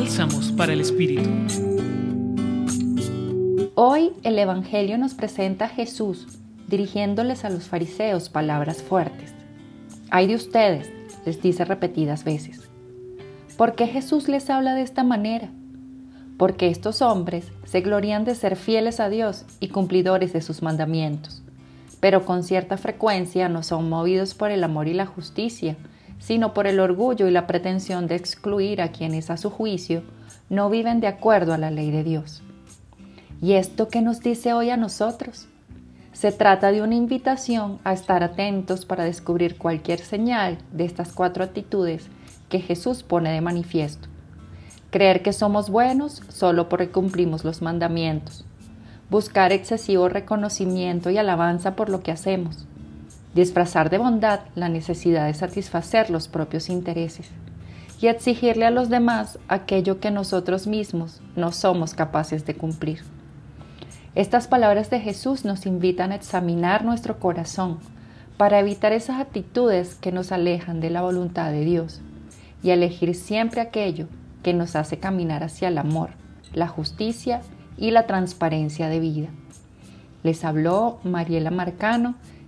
Bálsamos para el Espíritu. Hoy el Evangelio nos presenta a Jesús dirigiéndoles a los fariseos palabras fuertes. Hay de ustedes, les dice repetidas veces. ¿Por qué Jesús les habla de esta manera? Porque estos hombres se glorían de ser fieles a Dios y cumplidores de sus mandamientos, pero con cierta frecuencia no son movidos por el amor y la justicia, sino por el orgullo y la pretensión de excluir a quienes a su juicio no viven de acuerdo a la ley de Dios. ¿Y esto qué nos dice hoy a nosotros? Se trata de una invitación a estar atentos para descubrir cualquier señal de estas cuatro actitudes que Jesús pone de manifiesto. Creer que somos buenos solo porque cumplimos los mandamientos. Buscar excesivo reconocimiento y alabanza por lo que hacemos disfrazar de bondad la necesidad de satisfacer los propios intereses y exigirle a los demás aquello que nosotros mismos no somos capaces de cumplir. Estas palabras de Jesús nos invitan a examinar nuestro corazón para evitar esas actitudes que nos alejan de la voluntad de Dios y elegir siempre aquello que nos hace caminar hacia el amor, la justicia y la transparencia de vida. Les habló Mariela Marcano